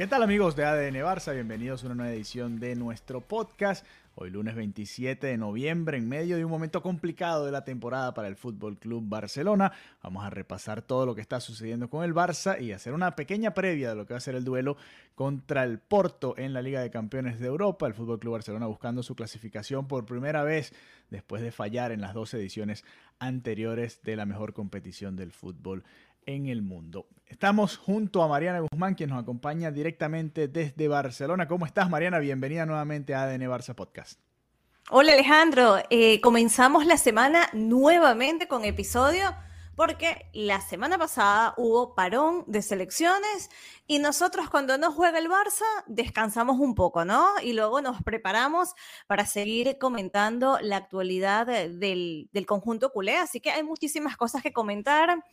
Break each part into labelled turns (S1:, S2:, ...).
S1: ¿Qué tal amigos de ADN Barça? Bienvenidos a una nueva edición de nuestro podcast. Hoy lunes 27 de noviembre, en medio de un momento complicado de la temporada para el Fútbol Club Barcelona, vamos a repasar todo lo que está sucediendo con el Barça y hacer una pequeña previa de lo que va a ser el duelo contra el Porto en la Liga de Campeones de Europa. El Fútbol Club Barcelona buscando su clasificación por primera vez después de fallar en las dos ediciones anteriores de la mejor competición del fútbol en el mundo. Estamos junto a Mariana Guzmán, quien nos acompaña directamente desde Barcelona. ¿Cómo estás, Mariana? Bienvenida nuevamente a ADN Barça Podcast.
S2: Hola Alejandro, eh, comenzamos la semana nuevamente con episodio porque la semana pasada hubo parón de selecciones y nosotros cuando no juega el Barça descansamos un poco, ¿no? Y luego nos preparamos para seguir comentando la actualidad del, del conjunto culé, así que hay muchísimas cosas que comentar.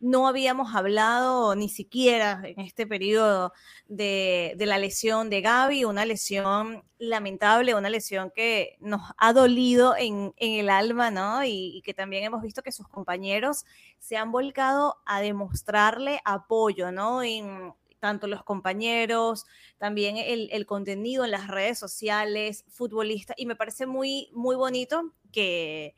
S2: No habíamos hablado ni siquiera en este periodo de, de, la lesión de Gaby, una lesión lamentable, una lesión que nos ha dolido en, en el alma, ¿no? Y, que también hemos visto que sus compañeros se han volcado a demostrarle apoyo, ¿no? En, tanto los compañeros, también el, el, contenido en las redes sociales, futbolistas, y me parece muy, muy bonito que,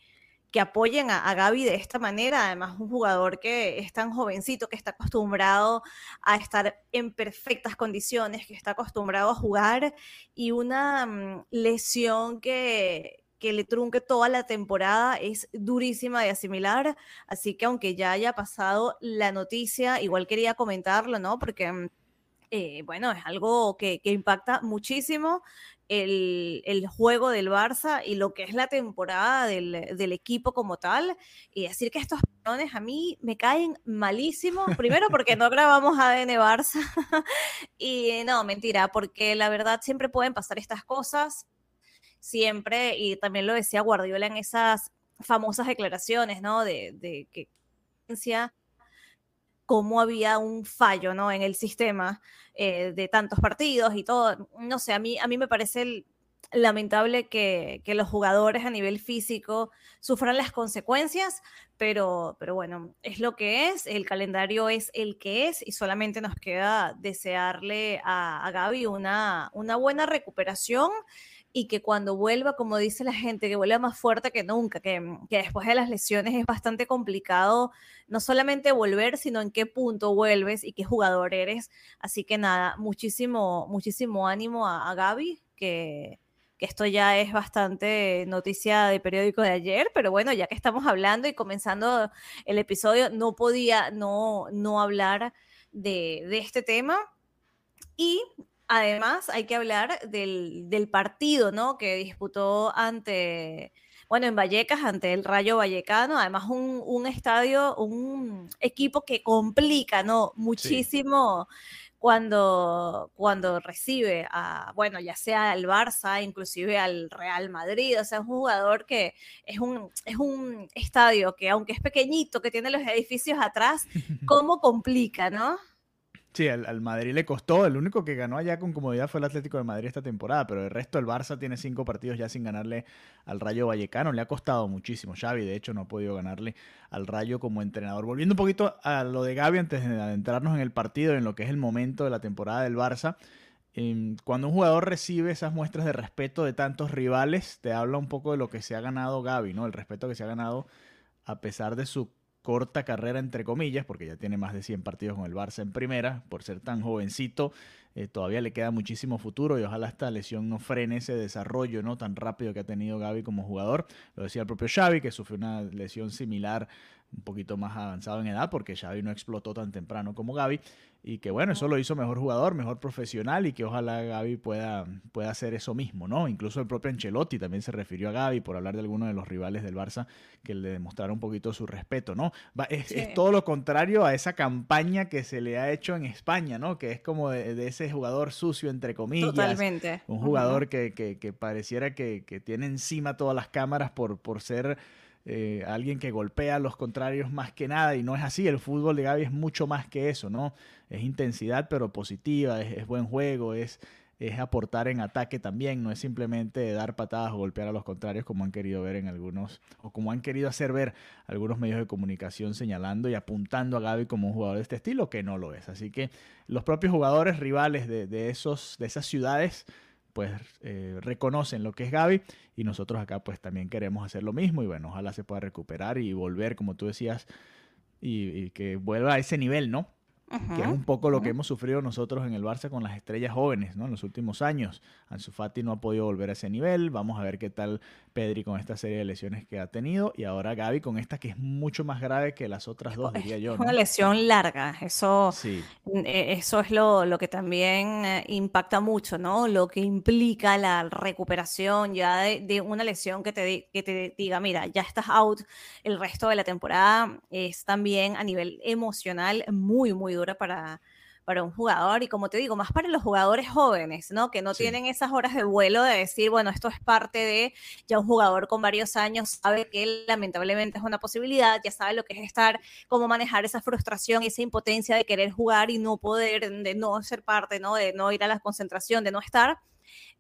S2: que apoyen a, Gaby de esta manera. Además, un jugador que es tan jovencito, que está acostumbrado a estar en perfectas condiciones, que está acostumbrado a jugar y una um, lesión que, que le trunque toda la temporada es durísima de asimilar. Así que aunque ya haya pasado la noticia, igual quería comentarlo, ¿no? Porque... Eh, bueno, es algo que, que impacta muchísimo el, el, juego del Barça y lo que es la temporada del, del, equipo como tal. Y decir que estos peones a mí me caen malísimo. Primero porque no grabamos ADN Barça. y no, mentira, porque la verdad siempre pueden pasar estas cosas. Siempre, y también lo decía Guardiola en esas famosas declaraciones, ¿no? De, de que cómo había un fallo ¿no? en el sistema eh, de tantos partidos y todo. No sé, a mí, a mí me parece lamentable que, que, los jugadores a nivel físico sufran las consecuencias, pero, pero bueno, es lo que es, el calendario es el que es y solamente nos queda desearle a, a Gaby una, una buena recuperación y que cuando vuelva, como dice la gente, que vuelva más fuerte que nunca, que, que, después de las lesiones es bastante complicado no solamente volver, sino en qué punto vuelves y qué jugador eres. Así que nada, muchísimo, muchísimo ánimo a, a Gaby, que, que esto ya es bastante noticia de periódico de ayer, pero bueno, ya que estamos hablando y comenzando el episodio, no podía no, no hablar de, de este tema. Y Además, hay que hablar del, del, partido, ¿no? Que disputó ante, bueno, en Vallecas, ante el Rayo Vallecano. Además, un, un estadio, un equipo que complica, ¿no? Muchísimo. Sí. Cuando, cuando recibe a, bueno, ya sea al Barça, inclusive al Real Madrid, o sea, es un jugador que es un, es un estadio que, aunque es pequeñito, que tiene los edificios atrás, ¿cómo complica, no?
S1: Sí, al, Madrid le costó. El único que ganó allá con comodidad fue el Atlético de Madrid esta temporada, pero el resto el Barça tiene cinco partidos ya sin ganarle al Rayo Vallecano. Le ha costado muchísimo. Xavi, de hecho, no ha podido ganarle al Rayo como entrenador. Volviendo un poquito a lo de Gaby antes de adentrarnos en el partido, en lo que es el momento de la temporada del Barça. Eh, cuando un jugador recibe esas muestras de respeto de tantos rivales, te habla un poco de lo que se ha ganado Gaby, ¿no? El respeto que se ha ganado a pesar de su corta carrera, entre comillas, porque ya tiene más de 100 partidos con el Barça en primera, por ser tan jovencito. eh, todavía le queda muchísimo futuro y ojalá esta lesión no frene ese desarrollo no tan rápido que ha tenido Gaby como jugador. Lo decía el propio Xavi, que sufrió una lesión similar un poquito más avanzado en edad, porque Xavi no explotó tan temprano como Gaby, y que bueno, eso lo hizo mejor jugador, mejor profesional, y que ojalá Gaby pueda, pueda hacer eso mismo, ¿no? Incluso el propio Ancelotti también se refirió a Gaby por hablar de alguno de los rivales del Barça que le demostraron un poquito su respeto, ¿no? Es, todo lo contrario a esa campaña que se le ha hecho en España, ¿no? Que es como de, ese jugador sucio, entre comillas.
S2: Totalmente.
S1: Un jugador que, que, pareciera que, que tiene encima todas las cámaras por, por ser eh, alguien que golpea a los contrarios más que nada, y no es así, el fútbol de Gaby es mucho más que eso, ¿no? Es intensidad pero positiva, es, buen juego, es, es aportar en ataque también, no es simplemente dar patadas o golpear a los contrarios como han querido ver en algunos, o como han querido hacer ver algunos medios de comunicación señalando y apuntando a Gaby como un jugador de este estilo, que no lo es. Así que los propios jugadores rivales de, de esos, de esas ciudades pues eh, reconocen lo que es Gaby y nosotros acá pues también queremos hacer lo mismo y bueno, ojalá se pueda recuperar y volver, como tú decías, y que vuelva a ese nivel, ¿no? Que es un poco lo que hemos sufrido nosotros en el Barça con las estrellas jóvenes, ¿no? En los últimos años. Ansu Fati no ha podido volver a ese nivel. Vamos a ver qué tal Pedri con esta serie de lesiones que ha tenido y ahora Gaby con esta que es mucho más grave que las otras dos, diría yo.
S2: Es una lesión larga. Eso, sí. E, eso es lo, lo que también eh, impacta mucho, ¿no? Lo que implica la recuperación ya de, una lesión que te, que te diga, mira, ya estás out el resto de la temporada. Es también a nivel emocional muy, muy dura para, para un jugador y como te digo, más para los jugadores jóvenes, ¿no? Que no tienen esas horas de vuelo de decir, bueno, esto es parte de, ya un jugador con varios años sabe que lamentablemente es una posibilidad, ya sabe lo que es estar, cómo manejar esa frustración, esa impotencia de querer jugar y no poder, de no ser parte, ¿no? De no ir a la concentración, de no estar.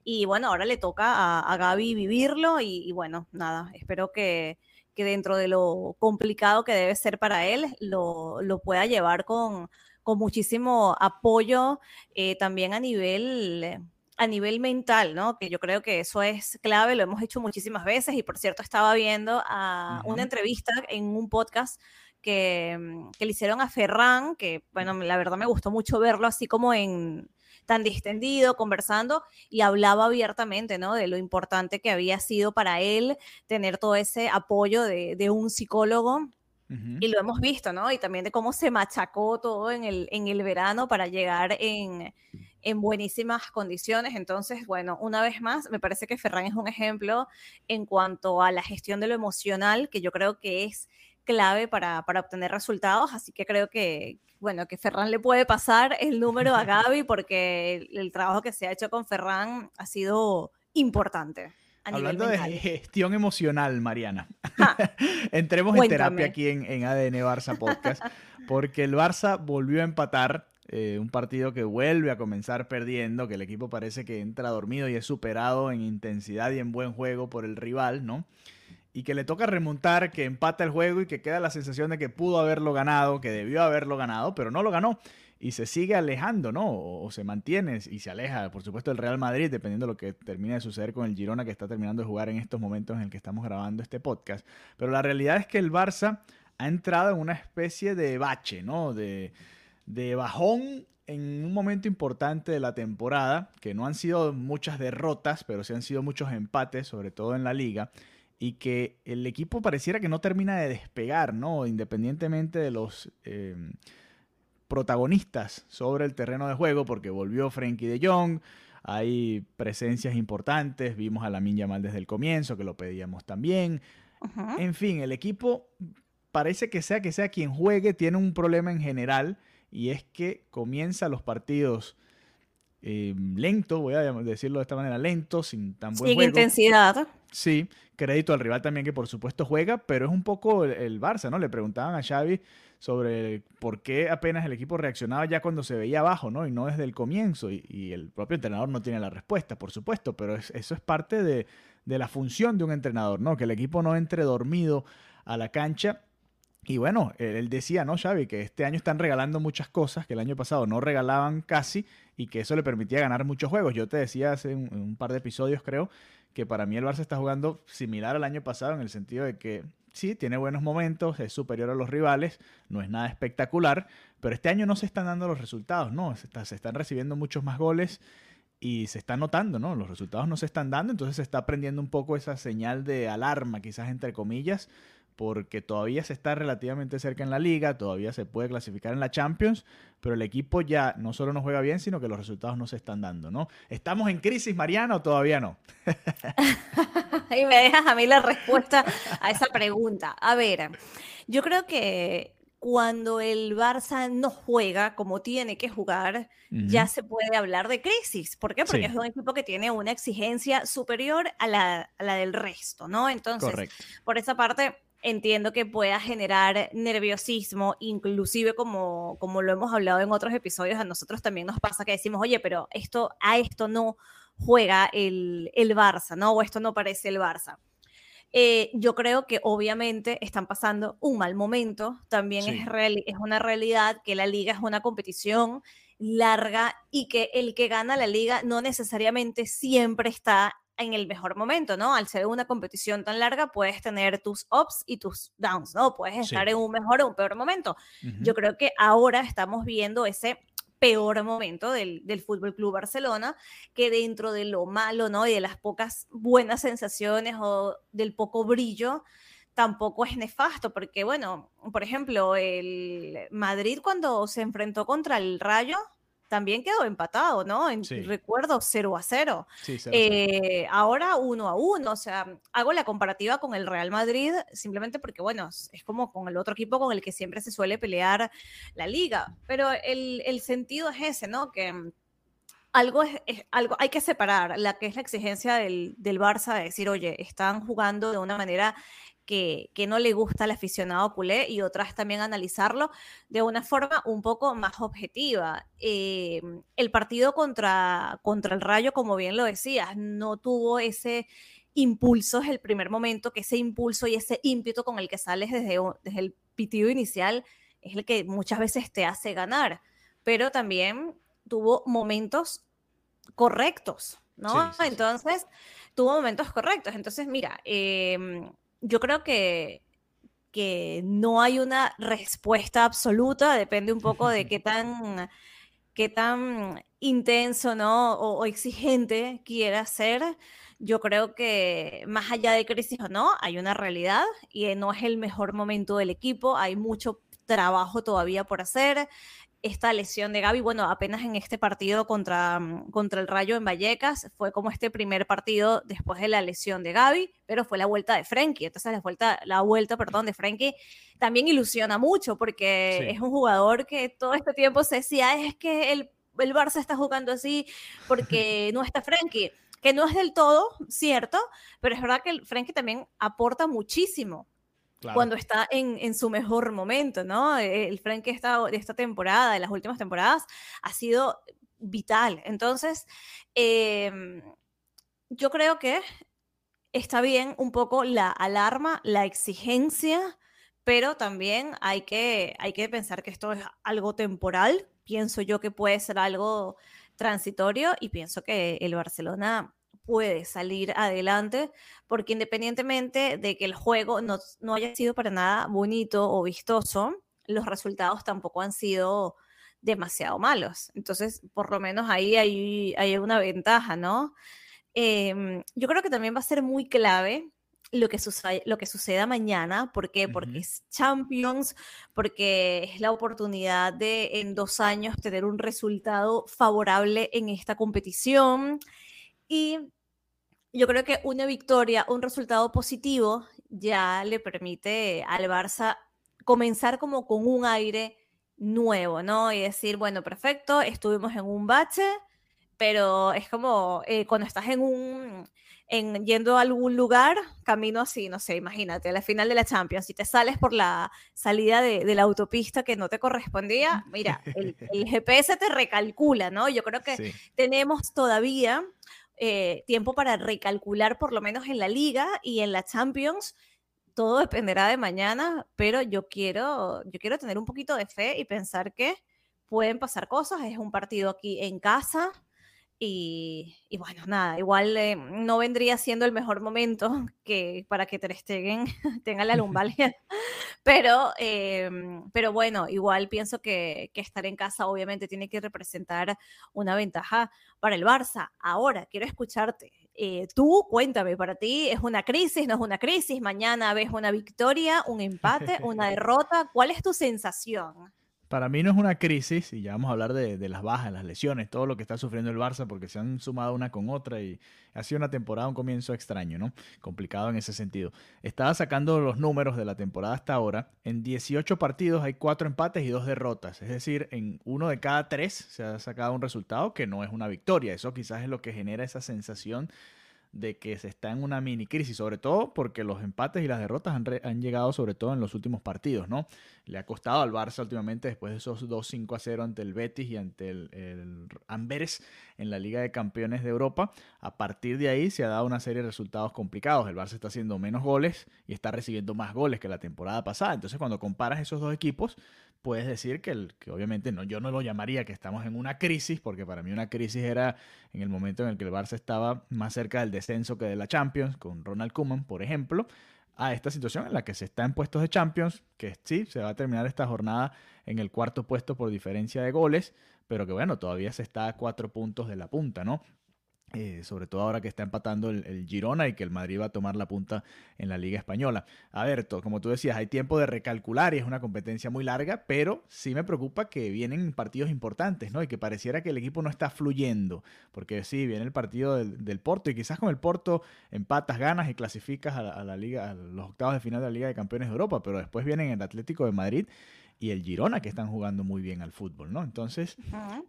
S2: Y bueno, ahora le toca a, a Gaby vivirlo y, bueno, nada, espero que, que dentro de lo complicado que debe ser para él, lo, lo pueda llevar con, con muchísimo apoyo eh, también a nivel a nivel mental, ¿no? Que yo creo que eso es clave, lo hemos hecho muchísimas veces y por cierto estaba viendo a una entrevista en un podcast que, que, le hicieron a Ferran, que bueno, la verdad me gustó mucho verlo así como en tan distendido, conversando y hablaba abiertamente, ¿no? De lo importante que había sido para él tener todo ese apoyo de, de un psicólogo y lo hemos visto, ¿no? Y también de cómo se machacó todo en el, en el verano para llegar en, en buenísimas condiciones. Entonces, bueno, una vez más, me parece que Ferran es un ejemplo en cuanto a la gestión de lo emocional, que yo creo que es clave para, para obtener resultados. Así que creo que, bueno, que Ferran le puede pasar el número a Gaby porque el, el trabajo que se ha hecho con Ferran ha sido importante.
S1: Hablando de gestión emocional, Mariana. Entremos en terapia aquí en, ADN Barça Podcast, porque el Barça volvió a empatar eh, un partido que vuelve a comenzar perdiendo, que el equipo parece que entra dormido y es superado en intensidad y en buen juego por el rival, ¿no? Y que le toca remontar, que empata el juego y que queda la sensación de que pudo haberlo ganado, que debió haberlo ganado, pero no lo ganó y se sigue alejando, ¿no? O, se mantiene y se aleja, por supuesto, del Real Madrid, dependiendo de lo que termine de suceder con el Girona que está terminando de jugar en estos momentos en el que estamos grabando este podcast. Pero la realidad es que el Barça ha entrado en una especie de bache, ¿no? De, de bajón en un momento importante de la temporada, que no han sido muchas derrotas, pero sí han sido muchos empates, sobre todo en la liga y que el equipo pareciera que no termina de despegar, ¿no? Independientemente de los eh, protagonistas sobre el terreno de juego porque volvió Frankie de Jong, hay presencias importantes, vimos a la Yamal desde el comienzo, que lo pedíamos también. En fin, el equipo parece que sea que sea quien juegue, tiene un problema en general y es que comienza los partidos eh, lento, voy a decirlo de esta manera, lento, sin tan buen
S2: sin intensidad.
S1: Sí, crédito al rival también que por supuesto juega, pero es un poco el, el Barça, ¿no? Le preguntaban a Xavi sobre por qué apenas el equipo reaccionaba ya cuando se veía abajo, ¿no? Y no desde el comienzo. Y, el propio entrenador no tiene la respuesta, por supuesto, pero eso es parte de, la función de un entrenador, ¿no? Que el equipo no entre dormido a la cancha. Y bueno, él decía, ¿no, Xavi? Que este año están regalando muchas cosas que el año pasado no regalaban casi y que eso le permitía ganar muchos juegos. Yo te decía hace un, par de episodios, creo, que para mí el Barça está jugando similar al año pasado en el sentido de que sí, tiene buenos momentos, es superior a los rivales, no es nada espectacular, pero este año no se están dando los resultados, ¿no? Se, se están recibiendo muchos más goles y se está notando, ¿no? Los resultados no se están dando, entonces se está aprendiendo un poco esa señal de alarma, quizás entre comillas, porque todavía se está relativamente cerca en la liga, todavía se puede clasificar en la Champions, pero el equipo ya no solo no juega bien, sino que los resultados no se están dando, ¿no? ¿Estamos en crisis, Mariana, o todavía no?
S2: y me dejas a mí la respuesta a esa pregunta. A ver, yo creo que cuando el Barça no juega como tiene que jugar, ya se puede hablar de crisis. ¿Por qué? Porque es un equipo que tiene una exigencia superior a la, a la del resto, ¿no? Entonces, por esa parte, entiendo que pueda generar nerviosismo, inclusive como, como lo hemos hablado en otros episodios, a nosotros también nos pasa que decimos, oye, pero esto, a esto no juega el, el Barça, ¿no? O esto no parece el Barça. Eh, yo creo que obviamente están pasando un mal momento, también es, es una realidad que la liga es una competición larga y que el que gana la liga no necesariamente siempre está en el mejor momento, ¿no? Al ser una competición tan larga, puedes tener tus ups y tus downs, ¿no? Puedes estar en un mejor o un peor momento. Yo creo que ahora estamos viendo ese peor momento del, del Fútbol Club Barcelona, que dentro de lo malo, ¿no? Y de las pocas buenas sensaciones o del poco brillo, tampoco es nefasto, porque, bueno, por ejemplo, el Madrid cuando se enfrentó contra el Rayo, también quedó empatado, ¿no? En, Recuerdo 0 a 0. Eh, ahora 1 a 1, o sea, hago la comparativa con el Real Madrid simplemente porque, bueno, es como con el otro equipo con el que siempre se suele pelear la liga, pero el, el sentido es ese, ¿no? Que mm, algo es, algo, hay que separar la que es la exigencia del, del Barça de decir, oye, están jugando de una manera que, no le gusta al aficionado culé y otras también analizarlo de una forma un poco más objetiva. Eh, el partido contra, contra el Rayo, como bien lo decías, no tuvo ese impulso desde el primer momento, que ese impulso y ese ímpetu con el que sales desde, desde el pitido inicial es el que muchas veces te hace ganar, pero también tuvo momentos correctos, ¿no? Entonces, tuvo momentos correctos. Entonces, mira, eh, yo creo que, que no hay una respuesta absoluta, depende un poco de qué tan, qué tan intenso ¿no? o, exigente quiera ser. Yo creo que más allá de crisis o no, hay una realidad y no es el mejor momento del equipo, hay mucho trabajo todavía por hacer esta lesión de Gaby, bueno, apenas en este partido contra, mm, contra el Rayo en Vallecas, fue como este primer partido después de la lesión de Gaby, pero fue la vuelta de Frenkie. Entonces la vuelta, la vuelta perdón, de Frenkie también ilusiona mucho porque es un jugador que todo este tiempo se decía, es que el, el Barça está jugando así porque no está Frenkie, que no es del todo cierto, pero es verdad que el Frenkie también aporta muchísimo cuando está en, su mejor momento, ¿no? El Frank de esta temporada, de las últimas temporadas, ha sido vital. Entonces, em, yo creo que está bien un poco la alarma, la exigencia, pero también hay que, hay que pensar que esto es algo temporal. Pienso yo que puede ser algo transitorio y pienso que el Barcelona puede salir adelante, porque independientemente de que el juego no, no, haya sido para nada bonito o vistoso, los resultados tampoco han sido demasiado malos. Entonces, por lo menos ahí hay, hay una ventaja, ¿no? Em, yo creo que también va a ser muy clave lo que, suceda, lo que suceda mañana. ¿Por qué? Porque es Champions, porque es la oportunidad de en dos años tener un resultado favorable en esta competición. Y yo creo que una victoria, un resultado positivo, ya le permite al Barça comenzar como con un aire nuevo, ¿no? Y decir, bueno, perfecto, estuvimos en un bache, pero es como eh, cuando estás en un, en, yendo a algún lugar, camino así, no sé, imagínate, a la final de la Champions, y te sales por la salida de, la autopista que no te correspondía, mira, el, GPS te recalcula, ¿no? Yo creo que tenemos todavía eh, tiempo para recalcular por lo menos en la liga y en la Champions. Todo dependerá de mañana, pero yo quiero, yo quiero tener un poquito de fe y pensar que pueden pasar cosas. Es un partido aquí en casa. Y, bueno, nada, igual eh, no vendría siendo el mejor momento que para que Ter Stegen tenga la lumbalgia, pero, em, pero bueno, igual pienso que, que, estar en casa obviamente tiene que representar una ventaja para el Barça. Ahora, quiero escucharte. Eh, tú, cuéntame, para ti es una crisis, no es una crisis, mañana ves una victoria, un empate, una derrota, ¿cuál es tu sensación?
S1: Para mí no es una crisis, y ya vamos a hablar de, las bajas, las lesiones, todo lo que está sufriendo el Barça, porque se han sumado una con otra y ha sido una temporada, un comienzo extraño, ¿no? Complicado en ese sentido. Estaba sacando los números de la temporada hasta ahora. En 18 partidos hay 4 empates y 2 derrotas. Es decir, en uno de cada 3 se ha sacado un resultado que no es una victoria. Eso quizás es lo que genera esa sensación de que se está en una mini crisis, sobre todo porque los empates y las derrotas han, llegado sobre todo en los últimos partidos, ¿no? Le ha costado al Barça últimamente después de esos 2-5 a 0 ante el Betis y ante el, el, Amberes en la Liga de Campeones de Europa. A partir de ahí se ha dado una serie de resultados complicados. El Barça está haciendo menos goles y está recibiendo más goles que la temporada pasada. Entonces cuando comparas esos dos equipos, puedes decir que, el, que obviamente no, yo no lo llamaría que estamos en una crisis, porque para mí una crisis era en el momento en el que el Barça estaba más cerca del descenso que de la Champions, con Ronald Koeman, por ejemplo, a esta situación en la que se está en puestos de Champions, que sí, se va a terminar esta jornada en el cuarto puesto por diferencia de goles, pero que bueno, todavía se está a cuatro puntos de la punta, ¿no? Eh, sobre todo ahora que está empatando el, Girona y que el Madrid va a tomar la punta en la Liga Española. A ver, como tú decías, hay tiempo de recalcular y es una competencia muy larga, pero sí me preocupa que vienen partidos importantes, ¿no? Y que pareciera que el equipo no está fluyendo, porque sí, viene el partido del, Porto y quizás con el Porto empatas, ganas y clasificas a, a la Liga, a los octavos de final de la Liga de Campeones de Europa, pero después vienen el Atlético de Madrid y el Girona, que están jugando muy bien al fútbol, ¿no? Entonces,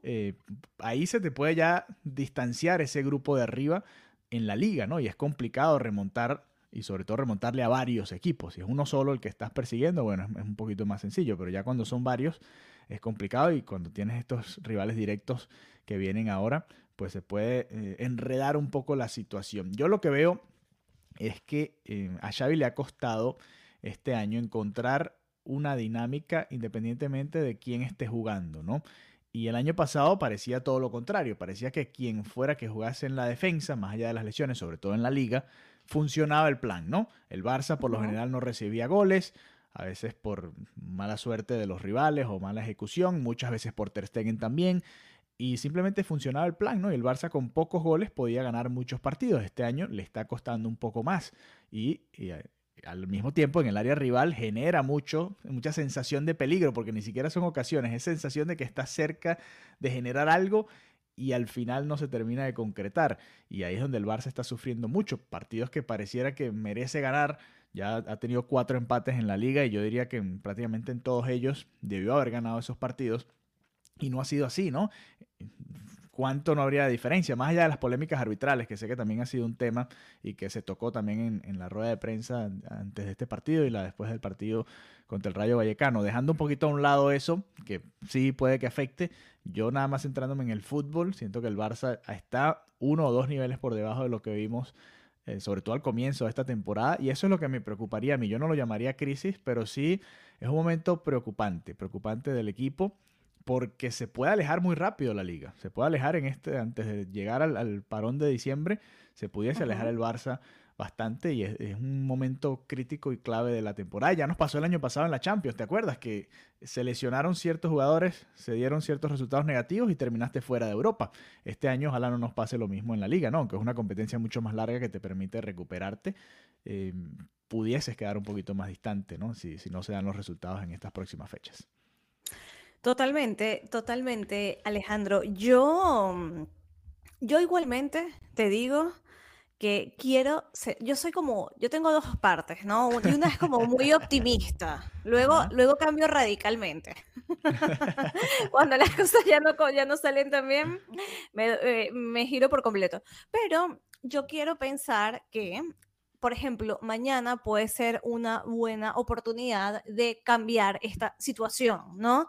S1: eh, ahí se te puede ya distanciar ese grupo de arriba en la liga, ¿no? Y es complicado remontar y sobre todo remontarle a varios equipos. Si es uno solo el que estás persiguiendo, bueno, es, un poquito más sencillo, pero ya cuando son varios es complicado y cuando tienes estos rivales directos que vienen ahora, pues se puede eh, enredar un poco la situación. Yo lo que veo es que eh, a Xavi le ha costado este año encontrar una dinámica independientemente de quién esté jugando, ¿no? Y el año pasado parecía todo lo contrario, parecía que quien fuera que jugase en la defensa, más allá de las lesiones, sobre todo en la liga, funcionaba el plan, ¿no? El Barça por lo general no recibía goles, a veces por mala suerte de los rivales o mala ejecución, muchas veces por Ter Stegen también, y simplemente funcionaba el plan, ¿no? Y el Barça con pocos goles podía ganar muchos partidos. Este año le está costando un poco más y, y al mismo tiempo en el área rival genera mucho, mucha sensación de peligro, porque ni siquiera son ocasiones, es sensación de que está cerca de generar algo y al final no se termina de concretar. Y ahí es donde el Barça está sufriendo mucho. Partidos que pareciera que merece ganar. Ya ha tenido cuatro empates en la liga y yo diría que prácticamente en todos ellos debió haber ganado esos partidos. Y no ha sido así, ¿no? Cuánto no habría diferencia, más allá de las polémicas arbitrales, que sé que también ha sido un tema y que se tocó también en, la rueda de prensa antes de este partido y la después del partido contra el Rayo Vallecano. Dejando un poquito a un lado eso, que sí puede que afecte, yo nada más centrándome en el fútbol, siento que el Barça está uno o dos niveles por debajo de lo que vimos eh, sobre todo al comienzo de esta temporada, y eso es lo que me preocuparía a mí. Yo no lo llamaría crisis, pero sí es un momento preocupante, preocupante del equipo porque se puede alejar muy rápido la liga. Se puede alejar en este, antes de llegar al, parón de diciembre, se pudiese alejar el Barça bastante y es, un momento crítico y clave de la temporada. Ya nos pasó el año pasado en la Champions, ¿te acuerdas? Que se lesionaron ciertos jugadores, se dieron ciertos resultados negativos y terminaste fuera de Europa. Este año ojalá no nos pase lo mismo en la liga, ¿no? Aunque es una competencia mucho más larga que te permite recuperarte. Eh, pudieses quedar un poquito más distante, ¿no? Si, si no se dan los resultados en estas próximas fechas.
S2: Totalmente, totalmente, Alejandro. Yo, mm, yo igualmente te digo que quiero yo soy como, yo tengo dos partes, ¿no? Y una es como muy optimista, luego, luego cambio radicalmente. Cuando las cosas ya no, ya no salen tan bien, me, eh, me giro por completo. Pero yo quiero pensar que por ejemplo, mañana puede ser una buena oportunidad de cambiar esta situación, ¿no?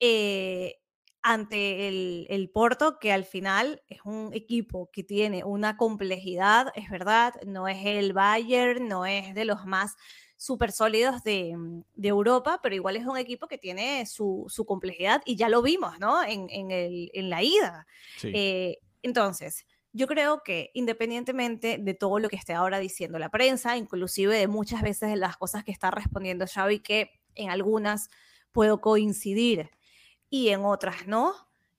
S2: Eh, ante el, Porto, que al final es un equipo que tiene una complejidad, es verdad, no es el Bayern, no es de los más súper sólidos de, Europa, pero igual es un equipo que tiene su, complejidad y ya lo vimos, ¿no? En, la ida. Eh, Entonces, yo creo que independientemente de todo lo que esté ahora diciendo la prensa, inclusive de muchas veces las cosas que está respondiendo Xavi, que en algunas puedo coincidir y en otras no,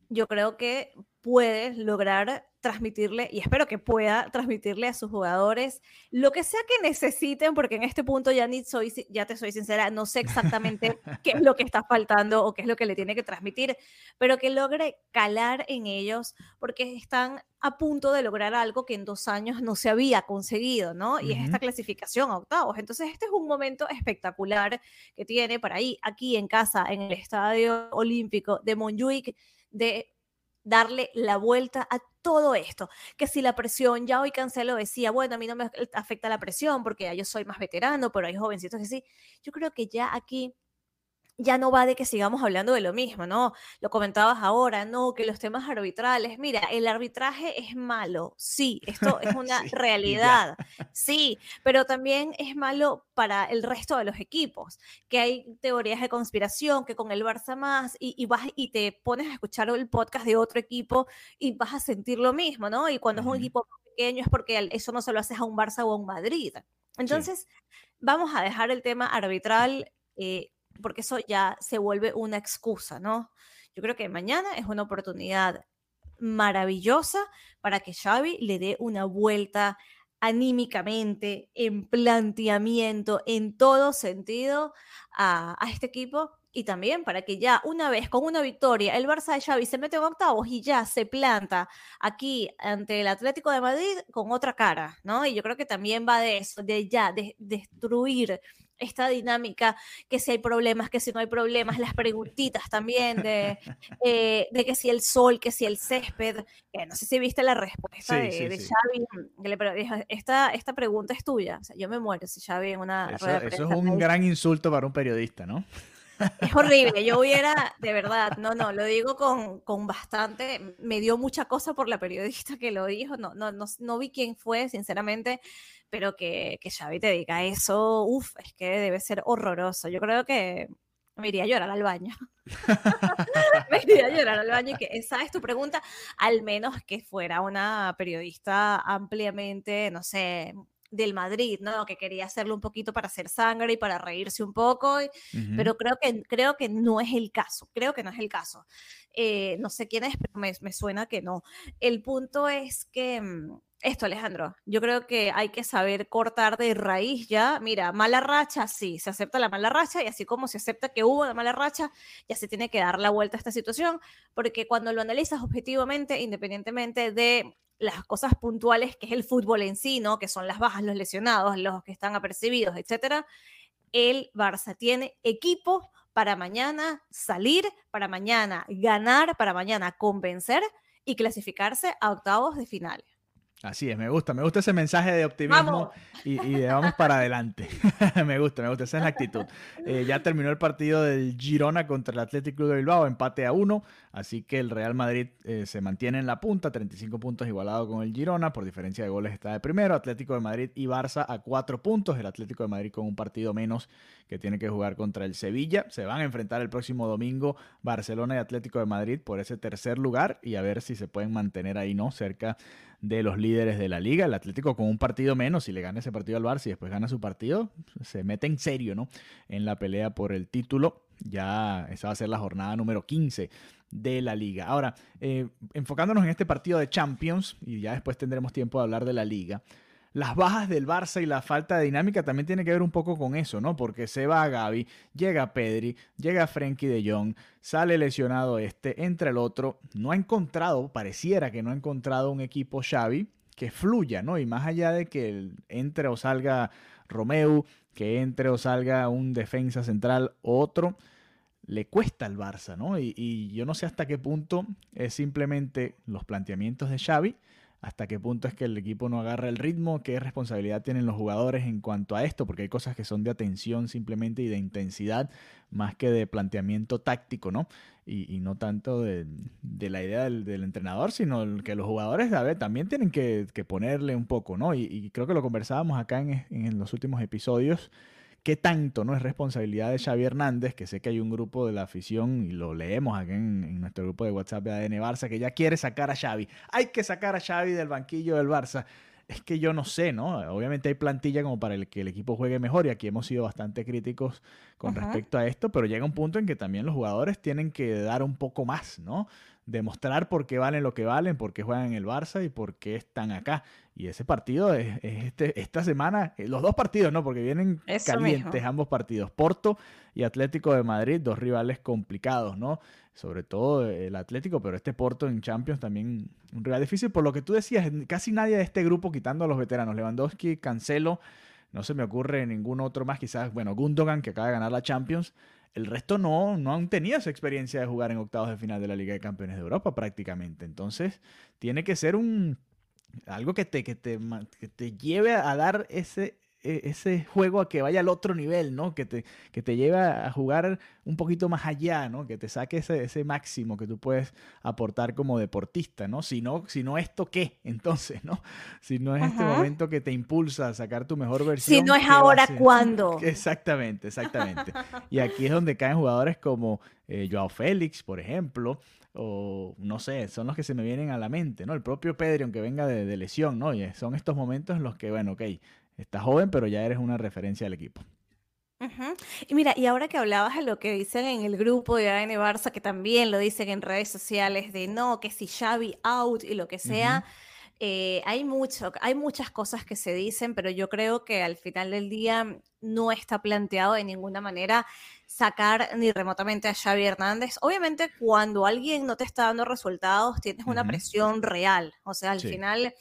S2: yo creo que puedes lograr transmitirle, y espero que pueda transmitirle a sus jugadores lo que sea que necesiten, porque en este punto ya, ni soy, ya te soy sincera, no sé exactamente qué es lo que está faltando o qué es lo que le tiene que transmitir, pero que logre calar en ellos, porque están a punto de lograr algo que en dos años no se había conseguido, ¿no? Y es esta clasificación a octavos. Entonces, este es un momento espectacular que tiene para ahí, aquí en casa, en el Estadio Olímpico de Montjuic, de darle la vuelta a todo esto. Que si la presión, ya hoy Cancelo decía, bueno, a mí no me afecta la presión porque ya yo soy más veterano, pero hay jovencitos que sí. Yo creo que ya aquí ya no va de que sigamos hablando de lo mismo, ¿no? Lo comentabas ahora, no, que los temas arbitrales, mira, el arbitraje es malo, sí, esto es una realidad, sí, pero también es malo para el resto de los equipos, que hay teorías de conspiración, que con el Barça más, y, vas y te pones a escuchar el podcast de otro equipo y vas a sentir lo mismo, ¿no? Y cuando es un equipo pequeño es porque eso no se lo haces a un Barça o a un Madrid. Entonces, vamos a dejar el tema arbitral. Eh, porque eso ya se vuelve una excusa, ¿no? Yo creo que mañana es una oportunidad maravillosa para que Xavi le dé una vuelta anímicamente, en planteamiento, en todo sentido a, a, este equipo y también para que ya una vez con una victoria el Barça de Xavi se mete en octavos y ya se planta aquí ante el Atlético de Madrid con otra cara, ¿no? Y yo creo que también va de eso, de ya, de destruir esta dinámica, que si hay problemas, que si no hay problemas, las preguntitas también de, eh, de que si el sol, que si el césped, no sé si viste la respuesta de, Xavi, que le dijo, esta, esta pregunta es tuya, o sea, yo me muero si Xavi en una...
S1: Eso, eso es un gran insulto para un periodista, ¿no?
S2: Es horrible, yo hubiera, de verdad, no, no, lo digo con, con, bastante, me dio mucha cosa por la periodista que lo dijo, no, no, no, no vi quién fue, sinceramente, pero que, que Xavi te diga eso, uff, es que debe ser horroroso. Yo creo que me iría a llorar al baño. me iría a llorar al baño y que esa es tu pregunta, al menos que fuera una periodista ampliamente, no sé, del Madrid, ¿no? Que quería hacerlo un poquito para hacer sangre y para reírse un poco, pero creo que, creo que no es el caso, creo que no es el caso. Eh, no sé quién es, pero me, me, suena que no. El punto es que mm, esto, Alejandro. Yo creo que hay que saber cortar de raíz ya. Mira, mala racha, sí, se acepta la mala racha y así como se acepta que hubo una mala racha, ya se tiene que dar la vuelta a esta situación, porque cuando lo analizas objetivamente, independientemente de las cosas puntuales que es el fútbol en sí. Que son las bajas, los lesionados, los que están apercibidos, etcétera. El Barça tiene equipo para mañana salir, para mañana ganar, para mañana convencer y clasificarse a octavos de finales.
S1: Así es, me gusta, me gusta ese mensaje de optimismo y, de vamos para adelante. me gusta, me gusta, esa es la actitud. Eh, ya terminó el partido del Girona contra el Athletic Club de Bilbao, empate a uno, así que el Real Madrid eh, se mantiene en la punta, 35 puntos igualado con el Girona, por diferencia de goles está de primero, Atlético de Madrid y Barça a cuatro puntos, el Atlético de Madrid con un partido menos que tiene que jugar contra el Sevilla. Se van a enfrentar el próximo domingo Barcelona y Atlético de Madrid por ese tercer lugar y a ver si se pueden mantener ahí, ¿no? Cerca de los líderes de la liga. El Atlético con un partido menos, si le gana ese partido al Barça y después gana su partido, se mete en serio, ¿no? En la pelea por el título. Ya esa va a ser la jornada número 15 de la liga. Ahora, eh, enfocándonos en este partido de Champions, y ya después tendremos tiempo de hablar de la liga las bajas del Barça y la falta de dinámica también tiene que ver un poco con eso, ¿no? Porque se va Gaby, llega Pedri, llega Frenkie de Jong, sale lesionado este, entra el otro. No ha encontrado, pareciera que no ha encontrado un equipo Xavi que fluya, ¿no? Y más allá de que entre o salga Romeu, que entre o salga un defensa central otro, le cuesta al Barça, ¿no? Y, y yo no sé hasta qué punto es simplemente los planteamientos de Xavi hasta qué punto es que el equipo no agarra el ritmo, qué responsabilidad tienen los jugadores en cuanto a esto, porque hay cosas que son de atención simplemente y de intensidad, más que de planteamiento táctico, ¿no? Y, no tanto de, la idea del, entrenador, sino que los jugadores a ver, también tienen que, ponerle un poco, ¿no? Y, creo que lo conversábamos acá en, en los últimos episodios qué tanto no es responsabilidad de Xavi Hernández, que sé que hay un grupo de la afición, y lo leemos aquí en, nuestro grupo de WhatsApp de ADN Barça, que ya quiere sacar a Xavi. Hay que sacar a Xavi del banquillo del Barça. Es que yo no sé, ¿no? Obviamente hay plantilla como para el que el equipo juegue mejor y aquí hemos sido bastante críticos con respecto a esto, pero llega un punto en que también los jugadores tienen que dar un poco más, ¿no? Demostrar por qué valen lo que valen, por qué juegan en el Barça y por qué están acá. Y ese partido es, este, esta semana, eh, los dos partidos, ¿no? Porque vienen calientes ambos partidos. Porto y Atlético de Madrid, dos rivales complicados, ¿no? Sobre todo el Atlético, pero este Porto en Champions también un rival difícil. Por lo que tú decías, casi nadie de este grupo, quitando a los veteranos, Lewandowski, Cancelo, no se me ocurre ningún otro más, quizás, bueno, Gundogan, que acaba de ganar la Champions, el resto no, no han tenido esa experiencia de jugar en octavos de final de la Liga de Campeones de Europa prácticamente. Entonces, tiene que ser un algo que te, que te, que te lleve a dar ese, ese juego a que vaya al otro nivel, ¿no? Que te, que te lleve a jugar un poquito más allá, ¿no? Que te saque ese, ese máximo que tú puedes aportar como deportista, ¿no? Si no, si no esto, ¿qué? Entonces, ¿no? Si no es este momento que te impulsa a sacar tu mejor versión.
S2: Si no es ahora, ¿cuándo?
S1: Exactamente, exactamente. y aquí es donde caen jugadores como eh, Joao Félix, por ejemplo, o no sé, son los que se me vienen a la mente, ¿no? El propio Pedro, aunque venga de, de lesión, ¿no? Y son estos momentos en los que, bueno, ok, Estás joven, pero ya eres una referencia del equipo.
S2: Y mira, y ahora que hablabas de lo que dicen en el grupo de AN Barça, que también lo dicen en redes sociales, de no, que si Xavi out y lo que sea, eh, hay mucho, hay muchas cosas que se dicen, pero yo creo que al final del día no está planteado de ninguna manera sacar ni remotamente a Xavi Hernández. Obviamente, cuando alguien no te está dando resultados, tienes una presión real. O sea, al final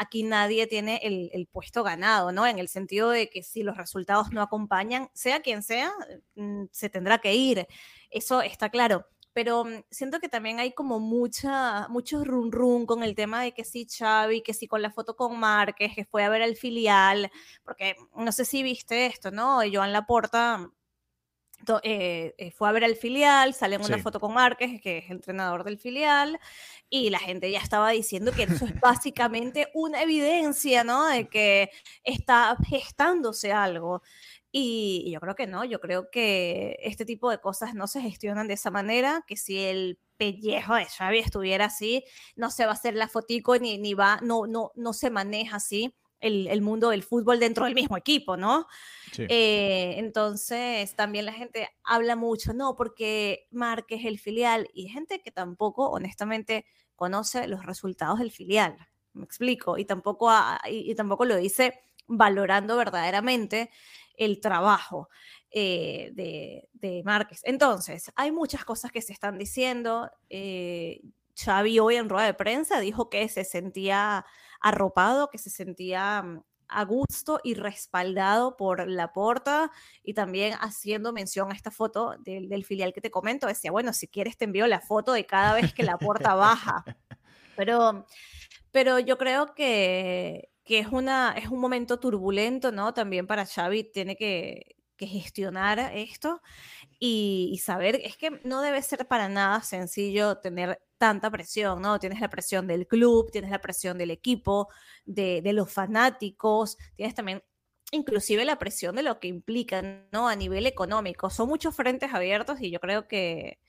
S2: aquí nadie tiene el, puesto ganado, ¿no? En el sentido de que si los resultados no acompañan, sea quien sea, mm, se tendrá que ir. Eso está claro. Pero mm, siento que también hay como mucha, mucho run run con el tema de que sí Xavi, que sí con la foto con Márquez, que fue a ver al filial, porque no sé si viste esto, ¿no? Joan Laporta eh, eh, fue a ver al filial, sale en una foto con Márquez, que es entrenador del filial, y la gente ya estaba diciendo que eso es básicamente una evidencia, ¿no? De que está gestándose algo. Y, yo creo que no, yo creo que este tipo de cosas no se gestionan de esa manera, que si el pellejo de Xavi estuviera así, no se va a hacer la fotico ni, ni va, no, no, no se maneja así el, mundo del fútbol dentro del mismo equipo, ¿no? Eh, entonces, también la gente habla mucho, no, porque Márquez el filial, y gente que tampoco, honestamente, conoce los resultados del filial, me explico, y tampoco, y, tampoco lo dice valorando verdaderamente el trabajo eh, de, de, Márquez. Entonces, hay muchas cosas que se están diciendo. Eh, Xavi hoy en rueda de prensa dijo que se sentía arropado, que se sentía mm, a gusto y respaldado por la porta y también haciendo mención a esta foto del, filial que te comento, decía, bueno, si quieres te envío la foto de cada vez que la porta baja. Pero, pero yo creo que, que es, una, es un momento turbulento, ¿no? También para Xavi tiene que, que gestionar esto y, saber, es que no debe ser para nada sencillo tener tanta presión, ¿no? Tienes la presión del club, tienes la presión del equipo, de, los fanáticos, tienes también inclusive la presión de lo que implica, ¿no? A nivel económico. Son muchos frentes abiertos y yo creo que,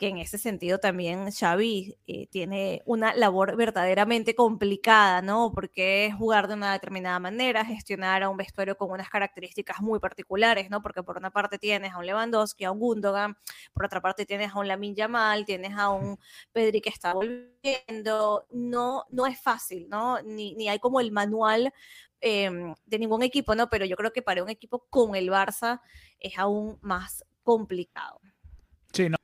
S2: que en ese sentido también Xavi eh, tiene una labor verdaderamente complicada, ¿no? Porque es jugar de una determinada manera, gestionar a un vestuario con unas características muy particulares, ¿no? Porque por una parte tienes a un Lewandowski, a un Gundogan, por otra parte tienes a un Lamin Yamal, tienes a un Pedri que está volviendo, no, no es fácil, ¿no? Ni, ni hay como el manual em, de ningún equipo, ¿no? Pero yo creo que para un equipo con el Barça es aún más complicado.
S1: Sí, no.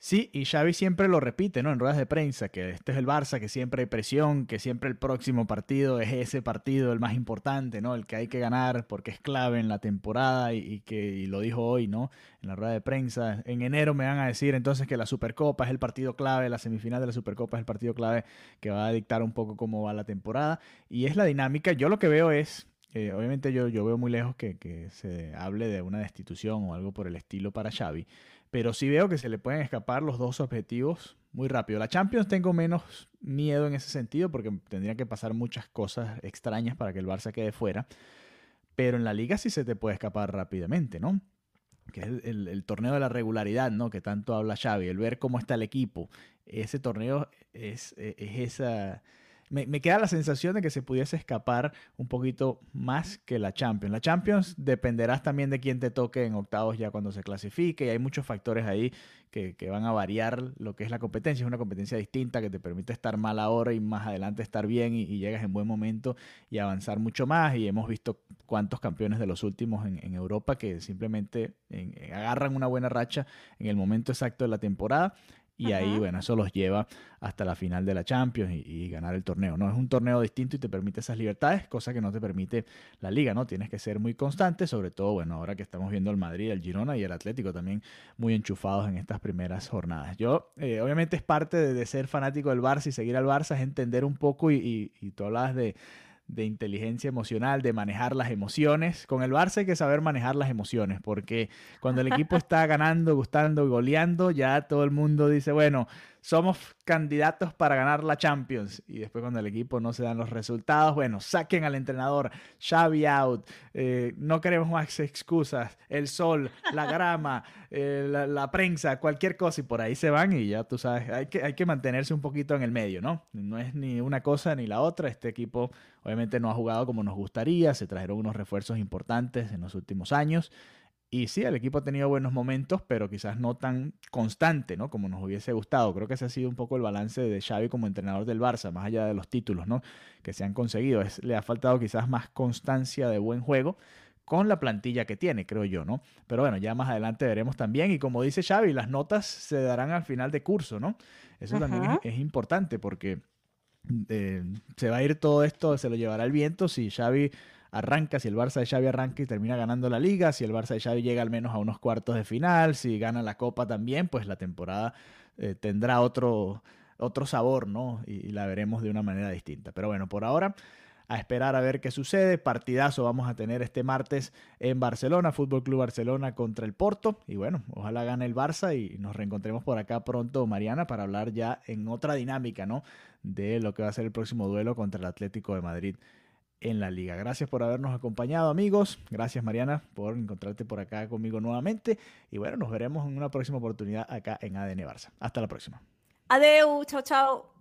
S1: Sí, y Xavi siempre lo repite, ¿no? En ruedas de prensa, que este es el Barça, que siempre hay presión, que siempre el próximo partido es ese partido el más importante, ¿no? El que hay que ganar porque es clave en la temporada y, que lo dijo hoy, ¿no? En la rueda de prensa. En enero me van a decir entonces que la Supercopa es el partido clave, la semifinal de la Supercopa es el partido clave que va a dictar un poco cómo va la temporada. Y es la dinámica. Yo lo que veo es, eh, obviamente yo, yo veo muy lejos que, que se hable de una destitución o algo por el estilo para Xavi pero sí veo que se le pueden escapar los dos objetivos muy rápido. La Champions tengo menos miedo en ese sentido porque tendrían que pasar muchas cosas extrañas para que el Barça quede fuera. pero en la liga sí se te puede escapar rápidamente, ¿no? que es el, torneo de la regularidad, ¿no? Que tanto habla Xavi, el ver cómo está el equipo. Ese torneo es, es esa, me, queda la sensación de que se pudiese escapar un poquito más que la Champions. La Champions dependerás también de quién te toque en octavos ya cuando se clasifique y hay muchos factores ahí que, van a variar lo que es la competencia. Es una competencia distinta que te permite estar mal ahora y más adelante estar bien y, llegas en buen momento y avanzar mucho más. Y hemos visto cuántos campeones de los últimos en, Europa que simplemente agarran una buena racha en el momento exacto de la temporada y ahí, bueno, eso los lleva hasta la final de la Champions y, ganar el torneo. No es un torneo distinto y te permite esas libertades, cosa que no te permite la liga, ¿no? Tienes que ser muy constante, sobre todo, bueno, ahora que estamos viendo el Madrid, el Girona y el Atlético también muy enchufados en estas primeras jornadas. Yo, eh, obviamente, es parte de, ser fanático del Barça y seguir al Barça, es entender un poco y, y tú hablabas de de inteligencia emocional, de manejar las emociones. Con el Barça hay que saber manejar las emociones, porque cuando el equipo está ganando, gustando goleando, ya todo el mundo dice, bueno, somos candidatos para ganar la Champions. Y después cuando el equipo no se dan los resultados, bueno, saquen al entrenador, Xavi out, eh, no queremos más excusas, el sol, la grama, eh, la, prensa, cualquier cosa y por ahí se van y ya tú sabes, hay que, hay que mantenerse un poquito en el medio, ¿no? No es ni una cosa ni la otra. Este equipo obviamente no ha jugado como nos gustaría, se trajeron unos refuerzos importantes en los últimos años. Y sí, el equipo ha tenido buenos momentos, pero quizás no tan constante, ¿no? Como nos hubiese gustado. Creo que ese ha sido un poco el balance de Xavi como entrenador del Barça, más allá de los títulos, ¿no? Que se han conseguido. Es, le ha faltado quizás más constancia de buen juego con la plantilla que tiene, creo yo, ¿no? Pero bueno, ya más adelante veremos también. Y como dice Xavi, las notas se darán al final de curso, ¿no? Eso también es, importante porque eh, se va a ir todo esto, se lo llevará el viento si Xavi arranca, si el Barça de Xavi arranca y termina ganando la liga, si el Barça de Xavi llega al menos a unos cuartos de final, si gana la Copa también, pues la temporada eh, tendrá otro, otro sabor, ¿no? Y, la veremos de una manera distinta. Pero bueno, por ahora a esperar a ver qué sucede. Partidazo vamos a tener este martes en Barcelona, Fútbol Club Barcelona contra el Porto. Y bueno, ojalá gane el Barça y nos reencontremos por acá pronto, Mariana, para hablar ya en otra dinámica, ¿no? De lo que va a ser el próximo duelo contra el Atlético de Madrid en la liga. Gracias por habernos acompañado amigos. Gracias Mariana por encontrarte por acá conmigo nuevamente. Y bueno, nos veremos en una próxima oportunidad acá en ADN Barça. Hasta la próxima.
S2: Adeu, chao, chao.